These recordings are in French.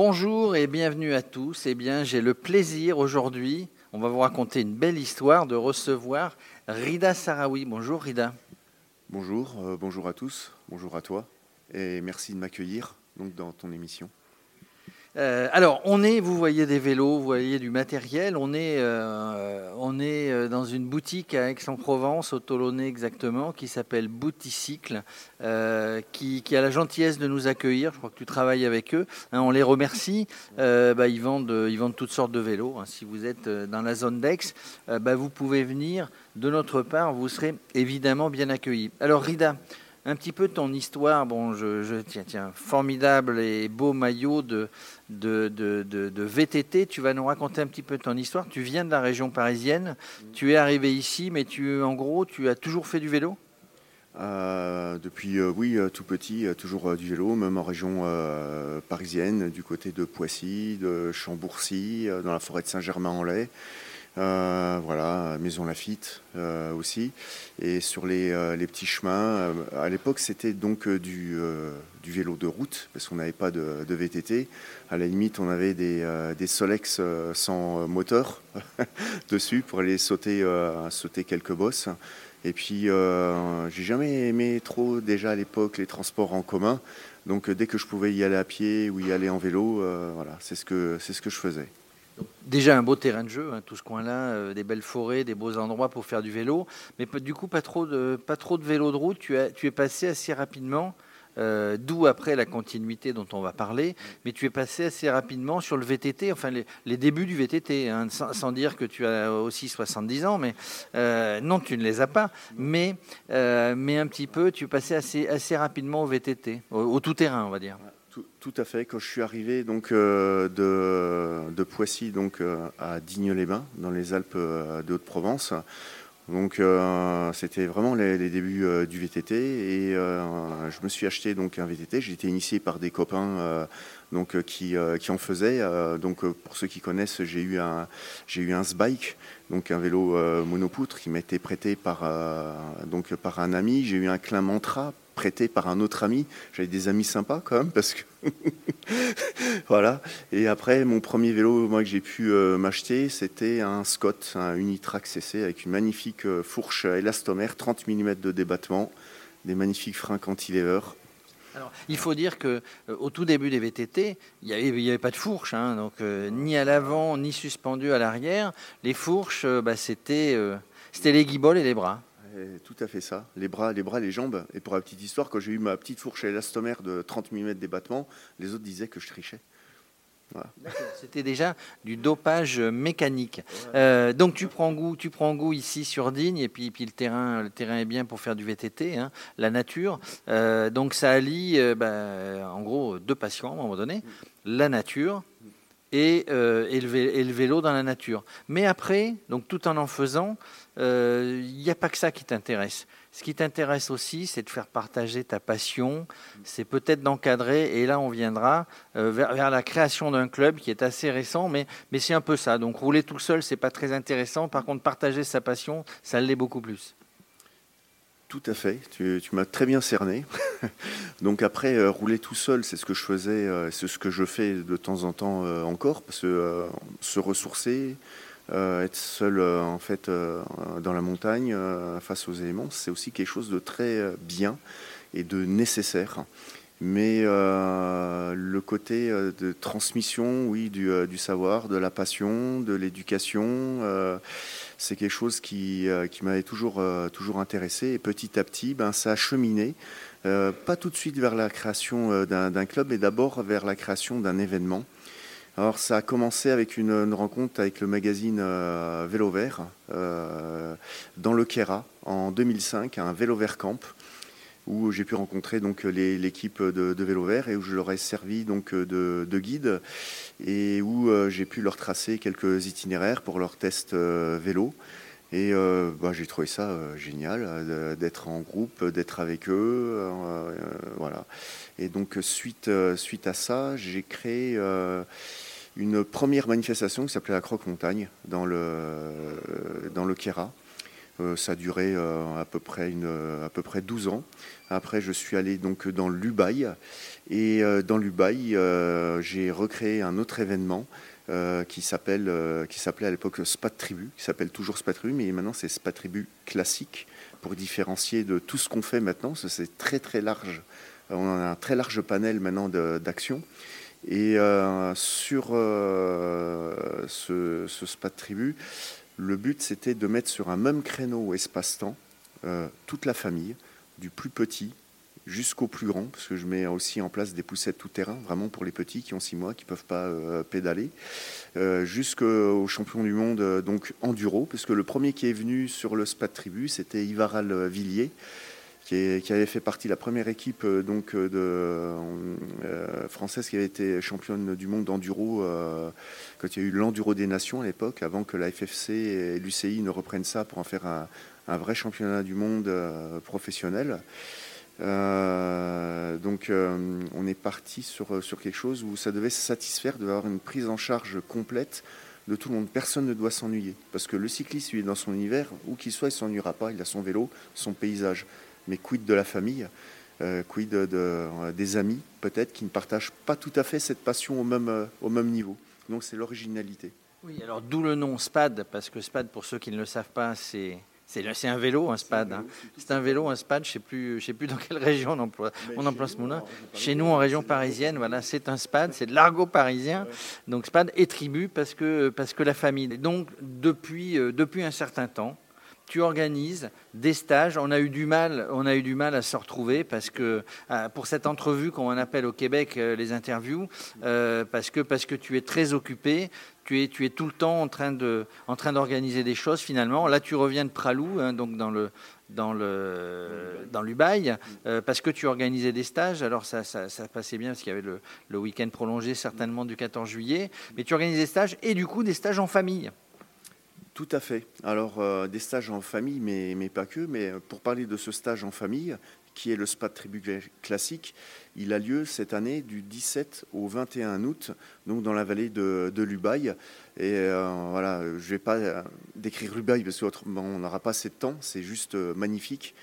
Bonjour et bienvenue à tous. Eh bien, j'ai le plaisir aujourd'hui, on va vous raconter une belle histoire, de recevoir Rida Sarawi. Bonjour Rida. Bonjour, euh, bonjour à tous, bonjour à toi et merci de m'accueillir donc dans ton émission. Euh, alors, on est, vous voyez des vélos, vous voyez du matériel. On est, euh, on est euh, dans une boutique à Aix-en-Provence, au Tolonnais exactement, qui s'appelle Bouticycle, qui, qui, a la gentillesse de nous accueillir. Je crois que tu travailles avec eux. Hein, on les remercie. Bah, ils, vendent, ils vendent toutes sortes de vélos. Hein. Si vous êtes dans la zone d'Aix, bah, vous pouvez venir de notre part. Vous serez évidemment bien accueillis. Alors, Rida, un petit peu ton histoire. Bon, je, tiens, tiens, formidable et beau maillot de, de, de, VTT. Tu vas nous raconter un petit peu ton histoire. Tu viens de la région parisienne. Tu es arrivé ici, mais tu, en gros, tu as toujours fait du vélo? Euh, depuis, euh, oui, euh, tout petit, toujours du vélo, même en région parisienne, du côté de Poissy, de Chambourcy, dans la forêt de Saint-Germain-en-Laye. Euh, voilà, Maison Lafitte euh, aussi. Et sur les, euh, petits chemins, à l'époque c'était donc du, vélo de route, parce qu'on n'avait pas de, VTT. À la limite, on avait des, Solex sans moteur dessus pour aller sauter, quelques bosses. Et puis, j'ai jamais aimé trop déjà à l'époque les transports en commun. Donc, dès que je pouvais y aller à pied ou y aller en vélo, voilà, c'est ce ce que je faisais. Déjà un beau terrain de jeu, hein, tout ce coin-là, euh, des belles forêts, des beaux endroits pour faire du vélo, mais du coup pas trop de, pas trop de vélo de route. Tu, es passé assez rapidement, euh, d'où après la continuité dont on va parler, mais tu es passé assez rapidement sur le VTT, enfin les, débuts du VTT, hein, sans, dire que tu as aussi 70 ans, mais euh, non, tu ne les as pas, mais, mais un petit peu, tu es passé assez, assez rapidement au VTT, au tout terrain, on va dire. Tout, à fait. Quand je suis arrivé donc euh, de, Poissy donc euh, à Digne-les-Bains dans les Alpes euh, de Haute-Provence. Donc c'était vraiment les, débuts du VTT et je me suis acheté donc un VTT. J'ai été initié par des copains donc qui, qui en faisaient. donc pour ceux qui connaissent, j'ai eu un j'ai eu un Sbike, donc un vélo monopoutre qui m'a été prêté par donc par un ami. J'ai eu un Klein Mantra prêté par un autre ami. J'avais des amis sympas quand même parce que voilà. Et après, mon premier vélo moi que j'ai pu euh, m'acheter, c'était un Scott, un Unitrack CC avec une magnifique euh, fourche élastomère, 30 mm de débattement, des magnifiques freins cantilever. Alors, il faut dire que euh, au tout début des VTT, il n'y avait, pas de fourche, hein, donc ni à l'avant ni suspendu à l'arrière. Les fourches, bah, c'était c'était les guiboles et les bras tout à fait ça. Les bras, les bras, les jambes. Et pour la petite histoire, quand j'ai eu ma petite fourche élastomère de 30 mm d'ébattement, les autres disaient que je trichais. C'était déjà du dopage mécanique. Euh, donc tu prends goût, tu prends goût ici sur Digne et puis, puis le terrain, le terrain est bien pour faire du VTT, hein, la nature. Euh, donc ça allie, euh, bah, en gros, deux passions à un moment donné, la nature et, et, le, vélo dans la nature. Mais après, donc tout en en faisant, il euh, n'y a pas que ça qui t'intéresse. Ce qui t'intéresse aussi, c'est de faire partager ta passion, c'est peut-être d'encadrer, et là on viendra euh, vers, la création d'un club qui est assez récent, mais, mais c'est un peu ça. Donc rouler tout seul, c'est pas très intéressant. Par contre, partager sa passion, ça l'est beaucoup plus. Tout à fait, tu, m'as très bien cerné. Donc après, euh, rouler tout seul, c'est ce que je faisais, c'est ce que je fais de temps en temps encore, parce que se ressourcer, euh, être seul euh, en fait euh, dans la montagne face aux éléments, c'est aussi quelque chose de très bien et de nécessaire. Mais le côté de transmission, oui, du, savoir, de la passion, de l'éducation, c'est quelque chose qui, qui m'avait toujours, toujours intéressé. Et petit à petit, ben, ça a cheminé. pas tout de suite vers la création d'un club, mais d'abord vers la création d'un événement. Alors ça a commencé avec une, rencontre avec le magazine euh, Vélo Vert euh, dans le Kera en 2005, un Vélo Vert Camp où j'ai pu rencontrer donc l'équipe de, Vélo Vert et où je leur ai servi donc de, guide et où euh, j'ai pu leur tracer quelques itinéraires pour leur test vélo. Et bah, j'ai trouvé ça génial d'être en groupe, d'être avec eux, voilà. Et donc suite suite à ça, j'ai créé une première manifestation qui s'appelait la Croque Montagne dans le, dans le. Ça a duré à, peu près une, à peu près 12 ans. Après, je suis allé donc dans l'Ubaï. Et dans l'Ubaï, j'ai recréé un autre événement qui s'appelait à l'époque Spat Tribu, qui s'appelle toujours Spat Tribu, mais maintenant c'est Spat Tribu classique pour différencier de tout ce qu'on fait maintenant. C'est très très large. On a un très large panel maintenant d'actions. Et euh, sur euh, ce, ce, spa tribu, le but c'était de mettre sur un même créneau espace-temps euh, toute la famille, du plus petit jusqu'au plus grand, parce que je mets aussi en place des poussettes tout terrain, vraiment pour les petits qui ont six mois, qui ne peuvent pas pédaler, jusqu'aux champions du monde, donc enduro, parce que le premier qui est venu sur le spa de tribu, c'était Ivaral Villiers, qui, avait fait partie de la première équipe euh, donc, euh, euh, française qui avait été championne du monde d'enduro quand il y a eu l'enduro des nations à l'époque, avant que la FFC et l'UCI ne reprennent ça pour en faire un, vrai championnat du monde professionnel. donc on est parti sur, sur quelque chose où ça devait se satisfaire d'avoir une prise en charge complète de tout le monde. Personne ne doit s'ennuyer. Parce que le cycliste, lui, est dans son univers, où qu'il soit, il ne s'ennuiera pas. Il a son vélo, son paysage mais quid de la famille euh, quid de, euh, des amis peut-être qui ne partagent pas tout à fait cette passion au même, euh, au même niveau. Donc c'est l'originalité. Oui, alors d'où le nom SPAD, parce que SPAD, pour ceux qui ne le savent pas, c'est c'est un vélo, un SPAD. Hein. C'est un vélo, un SPAD. Je ne sais, plus, sais plus dans quelle région on emploie, on emploie ce mot-là. Chez nous, en région parisienne, voilà, c'est un SPAD. C'est de l'argot parisien. Donc SPAD et tribu parce que, parce que la famille. Donc depuis, depuis un certain temps, tu organises des stages. On a eu du mal, on a eu du mal à se retrouver parce que euh, pour cette entrevue qu'on appelle au Québec euh, les interviews, euh, parce que parce que tu es très occupé, tu es tu es tout le temps en train de en train d'organiser des choses finalement. Là, tu reviens de Pralou, hein, donc dans le dans le dans l'Ubaï, parce que tu organisais des stages. Alors ça, ça, passait bien parce qu'il y avait le, le week-end prolongé certainement du 14 juillet, mais tu organises des stages et du coup des stages en famille. Tout à fait. Alors, euh, des stages en famille, mais, pas que. Mais euh, pour parler de ce stage en famille, qui est le SPA de tribu classique, il a lieu cette année du 17 au 21 août, donc dans la vallée de, de l'Ubaï. Et euh, voilà, je ne vais pas décrire l'Ubaï parce qu'autrement on n'aura pas assez de temps, c'est juste magnifique.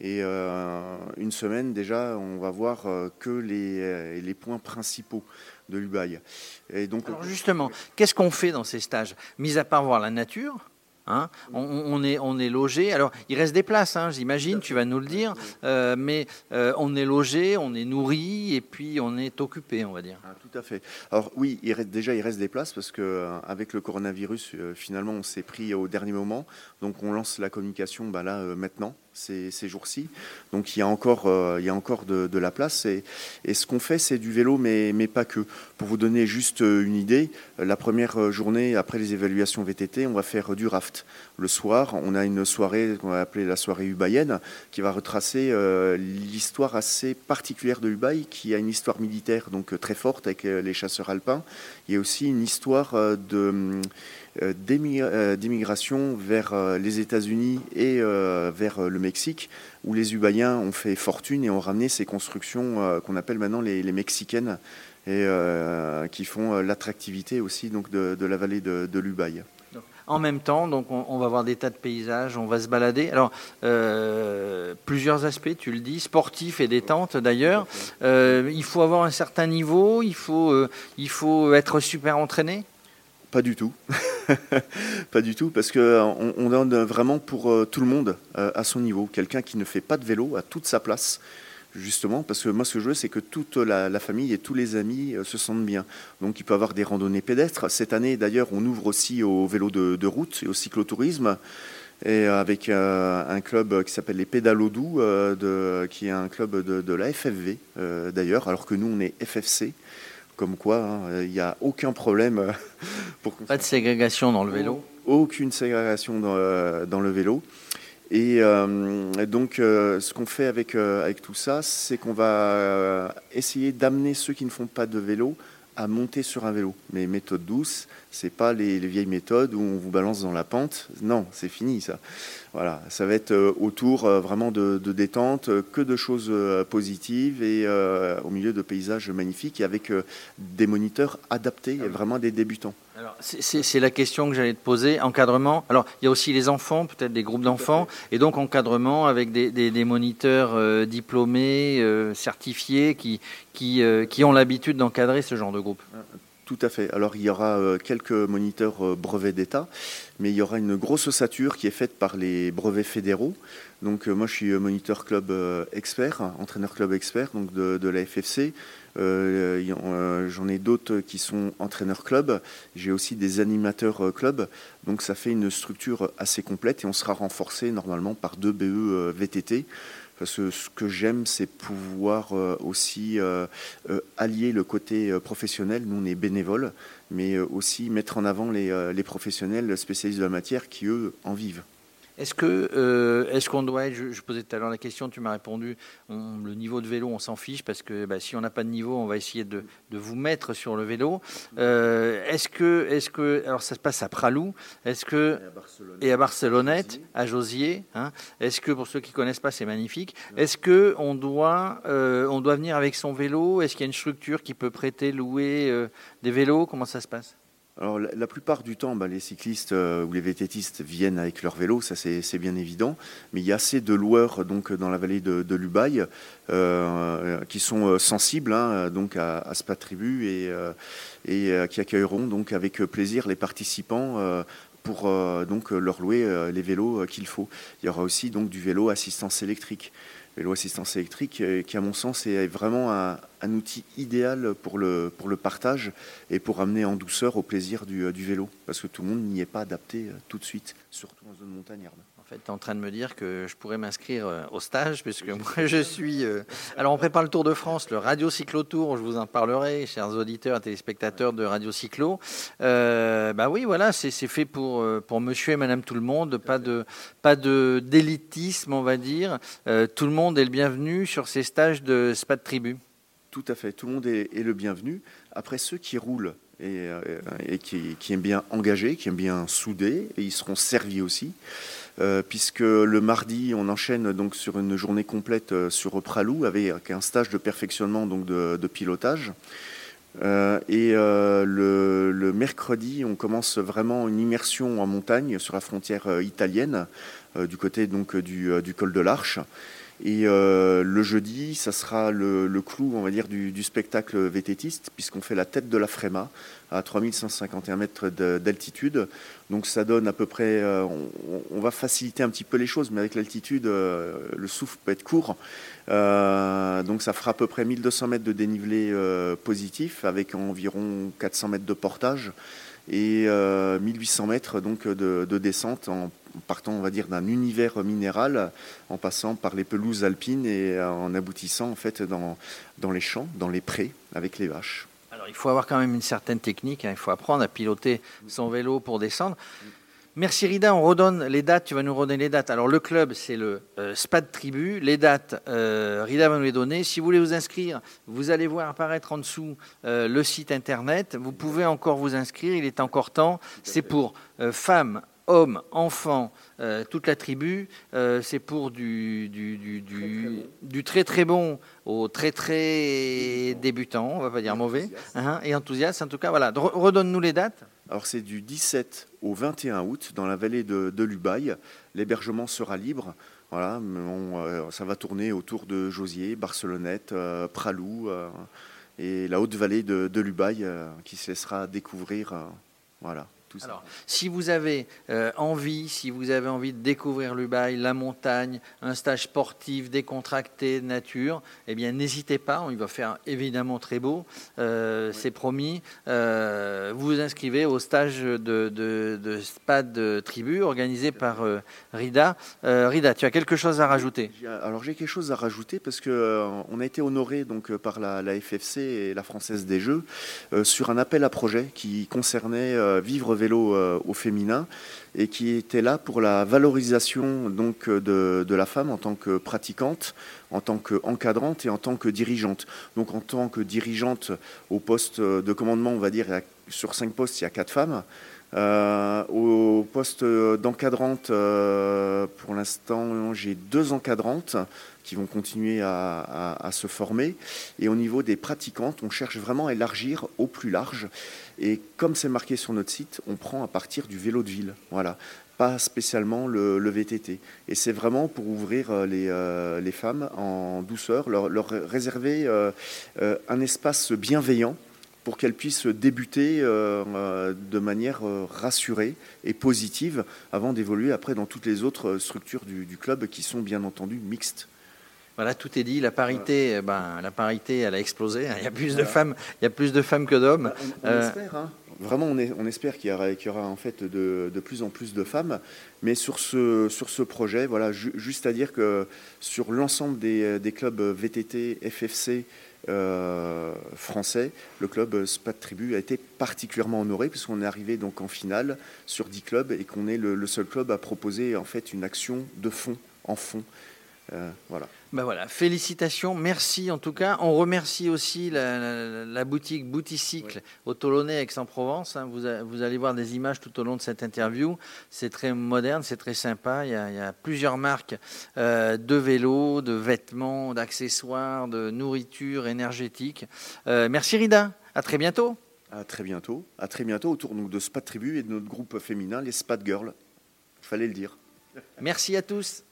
Et une semaine déjà, on va voir que les points principaux de l'Ubaï. Et donc, Alors justement, qu'est-ce qu'on fait dans ces stages? Mis à part voir la nature, Hein on, est, on est logé. Alors, il reste des places, hein, j'imagine, tu vas nous le dire, euh, mais euh, on est logé, on est nourri et puis on est occupé, on va dire. Ah, tout à fait. Alors oui, il reste, déjà, il reste des places parce que euh, avec le coronavirus, finalement, on s'est pris au dernier moment. Donc, on lance la communication bah, là, maintenant ces, jours-ci. Donc il y a encore, euh, il y a encore de, la place. Et, ce qu'on fait, c'est du vélo, mais, mais pas que. Pour vous donner juste euh, une idée, la première journée après les évaluations VTT, on va faire du raft. Le soir, on a une soirée qu'on va appeler la soirée ubaïenne, qui va retracer euh, l'histoire assez particulière de Ubaï, qui a une histoire militaire donc très forte avec les chasseurs alpins. Il y a aussi une histoire de euh, euh, d'immigration vers euh, les États-Unis et vers le Mexique, où les Ubaïens ont fait fortune et ont ramené ces constructions qu'on appelle maintenant les, mexicaines et qui font l'attractivité aussi donc de, la vallée de, de l'Ubaï. En même temps, donc on, va voir des tas de paysages, on va se balader. Alors, plusieurs aspects, tu le dis, sportifs et détente d'ailleurs. il faut avoir un certain niveau, il faut, il faut être super entraîné? Pas du tout. pas du tout, parce qu'on on donne vraiment pour euh, tout le monde euh, à son niveau. Quelqu'un qui ne fait pas de vélo a toute sa place, justement, parce que moi, ce que je veux, c'est que toute la, famille et tous les amis euh, se sentent bien. Donc, il peut y avoir des randonnées pédestres. Cette année, d'ailleurs, on ouvre aussi au vélo de, route et au cyclotourisme. Et avec un club qui s'appelle les Pédalos Doux, qui est un club de, de la FFV d'ailleurs, alors que nous on est FFC. Comme quoi, hein, il n'y a aucun problème. Euh, pour Pas de ségrégation dans le vélo Aucune ségrégation dans, euh, dans le vélo. Et euh, donc, ce qu'on fait avec, avec tout ça, c'est qu'on va essayer d'amener ceux qui ne font pas de vélo à monter sur un vélo. Mais méthode douce, c'est pas les, vieilles méthodes où on vous balance dans la pente. Non, c'est fini ça. Voilà, ça va être euh, autour euh, vraiment de, détente, euh, que de choses positives et au milieu de paysages magnifiques et avec des moniteurs adaptés et ah vraiment des débutants. C'est la question que j'allais te poser. Encadrement. Alors, il y a aussi les enfants, peut-être des groupes d'enfants, et donc encadrement avec des, moniteurs euh, diplômés, certifiés, qui, qui, qui ont l'habitude d'encadrer ce genre de groupe. Tout à fait. Alors, il y aura quelques moniteurs brevets d'État, mais il y aura une grosse ossature qui est faite par les brevets fédéraux. Donc, moi, je suis moniteur club expert, entraîneur club expert donc de, la FFC. Euh, euh, j'en ai d'autres qui sont entraîneurs club. J'ai aussi des animateurs euh, club. Donc ça fait une structure assez complète et on sera renforcé normalement par deux BE VTT. Ce que j'aime, c'est pouvoir aussi allier le côté professionnel. Nous, on est bénévoles, mais aussi mettre en avant les, les professionnels spécialistes de la matière qui, eux, en vivent. Est-ce que euh, est-ce qu'on doit être, je, posais tout à l'heure la question, tu m'as répondu, le niveau de vélo, on s'en fiche parce que bah, si on n'a pas de niveau, on va essayer de, vous mettre sur le vélo. Euh, est-ce que est-ce que alors ça se passe à Pralou, est-ce que et à Barcelonnette, à Josier, hein, est-ce que pour ceux qui connaissent pas, c'est magnifique. Est-ce que on doit euh, on doit venir avec son vélo? Est-ce qu'il y a une structure qui peut prêter, louer des vélos? Comment ça se passe? Alors la, plupart du temps, bah, les cyclistes euh, ou les vététistes viennent avec leur vélo, ça c'est bien évident. Mais il y a assez de loueurs donc dans la vallée de, Lubaï euh, qui sont euh, sensibles hein, donc à, à Spa Tribu et, et qui accueilleront donc avec plaisir les participants pour donc leur louer les vélos qu'il faut. Il y aura aussi donc du vélo assistance électrique vélo assistance électrique, euh, qui à mon sens est vraiment un, outil idéal pour le, partage et pour amener en douceur au plaisir du, euh, vélo, parce que tout le monde n'y est pas adapté euh, tout de suite, surtout en zone montagnarde fait, en train de me dire que je pourrais m'inscrire euh, au stage, puisque moi, je suis. Euh, alors, on prépare le Tour de France, le Radio Cyclo Tour, je vous en parlerai, chers auditeurs et téléspectateurs de Radio Cyclo. Euh, bah oui, voilà, c'est fait pour, pour monsieur et madame tout le monde, pas de pas d'élitisme, on va dire. tout le monde est le bienvenu sur ces stages de spa de tribu. Tout à fait, tout le monde est, le bienvenu. Après, ceux qui roulent et, qui, qui, aiment bien engager, qui aiment bien souder, ils seront servis aussi. Euh, puisque le mardi, on enchaîne donc sur une journée complète euh, sur Pralou avec un stage de perfectionnement donc de, pilotage. Euh, et le, mercredi, on commence vraiment une immersion en montagne sur la frontière italienne, du côté du, col de l'Arche. Et le jeudi, ça sera le, clou, on va dire, du, spectacle vététiste, puisqu'on fait la tête de la Fréma, à 3151 mètres d'altitude. Donc ça donne à peu près, euh, on, va faciliter un petit peu les choses, mais avec l'altitude, euh, le souffle peut être court. Euh, donc ça fera à peu près 1200 mètres de dénivelé positif, avec environ 400 mètres de portage et 1800 mètres donc de, descente en partant, on va dire, d'un univers minéral, en passant par les pelouses alpines et en aboutissant en fait dans, dans les champs, dans les prés, avec les vaches il faut avoir quand même une certaine technique. Hein. Il faut apprendre à piloter son vélo pour descendre. Merci Rida, on redonne les dates, tu vas nous redonner les dates. Alors le club, c'est le euh, SPAD Tribu. Les dates, euh, Rida va nous les donner. Si vous voulez vous inscrire, vous allez voir apparaître en dessous euh, le site internet. Vous pouvez encore vous inscrire, il est encore temps. C'est pour femmes, hommes, enfants, euh, toute la tribu. Euh, c'est pour du, du, très, très bon au très très débutant, on va pas dire mauvais, hein, et enthousiaste. En tout cas, voilà. Redonne-nous les dates. Alors c'est du 17 au 21 août dans la vallée de, de Lubaï. L'hébergement sera libre. Voilà, euh, ça va tourner autour de Josier, Barcelonnette, Pralou et la haute vallée de, de Lubaï qui se laissera découvrir. voilà. Alors, si vous avez euh, envie, si vous avez envie de découvrir l'Ubaï, la montagne, un stage sportif décontracté, nature, eh bien, n'hésitez pas. On y va faire évidemment très beau, euh, c'est promis. Euh, vous vous inscrivez au stage de, de, de SPAD Tribu organisé par Rida. Rida, tu as quelque chose à rajouter? Alors, j'ai quelque chose à rajouter parce que on a été honoré donc par la, la, FFC et la Française des Jeux sur un appel à projet qui concernait vivre vélo euh, au féminin et qui était là pour la valorisation donc de, de la femme en tant que pratiquante, en tant qu'encadrante et en tant que dirigeante. Donc en tant que dirigeante au poste de commandement, on va dire, sur cinq postes, il y a quatre femmes. au poste d'encadrante, pour l'instant, j'ai deux encadrantes qui vont continuer à, se former. Et au niveau des pratiquantes, on cherche vraiment à élargir au plus large. Et comme c'est marqué sur notre site, on prend à partir du vélo de ville. Voilà pas spécialement le, VTT. Et c'est vraiment pour ouvrir euh, les, euh, les, femmes en douceur, leur, réserver euh, un espace bienveillant pour qu'elles puissent débuter de manière rassurée et positive avant d'évoluer après dans toutes les autres structures du club qui sont bien entendu mixtes. Voilà, tout est dit. La parité, eh ben, la parité, elle a explosé. Il y a plus de femmes, il y a plus de femmes que d'hommes. On, euh, espère, hein. Vraiment, on, espère qu'il y, aura, en fait de, plus en plus de femmes. Mais sur ce, sur ce projet, voilà, juste à dire que sur l'ensemble des, clubs VTT, FFC euh, français, le club SPAT Tribu a été particulièrement honoré puisqu'on est arrivé donc en finale sur 10 clubs et qu'on est le, le, seul club à proposer en fait une action de fond en fond euh, voilà. Ben voilà, félicitations, merci en tout cas. On remercie aussi la, boutique Bouticycle au Tolonnais Aix-en-Provence. Hein. Vous, vous, allez voir des images tout au long de cette interview. C'est très moderne, c'est très sympa. Il y a, plusieurs marques euh, de vélos, de vêtements, d'accessoires, de nourriture énergétique. Euh, merci Rida, à très bientôt. À très bientôt, à très bientôt autour de Spat Tribu et de notre groupe féminin, les Spat Girls. Fallait le dire. Merci à tous.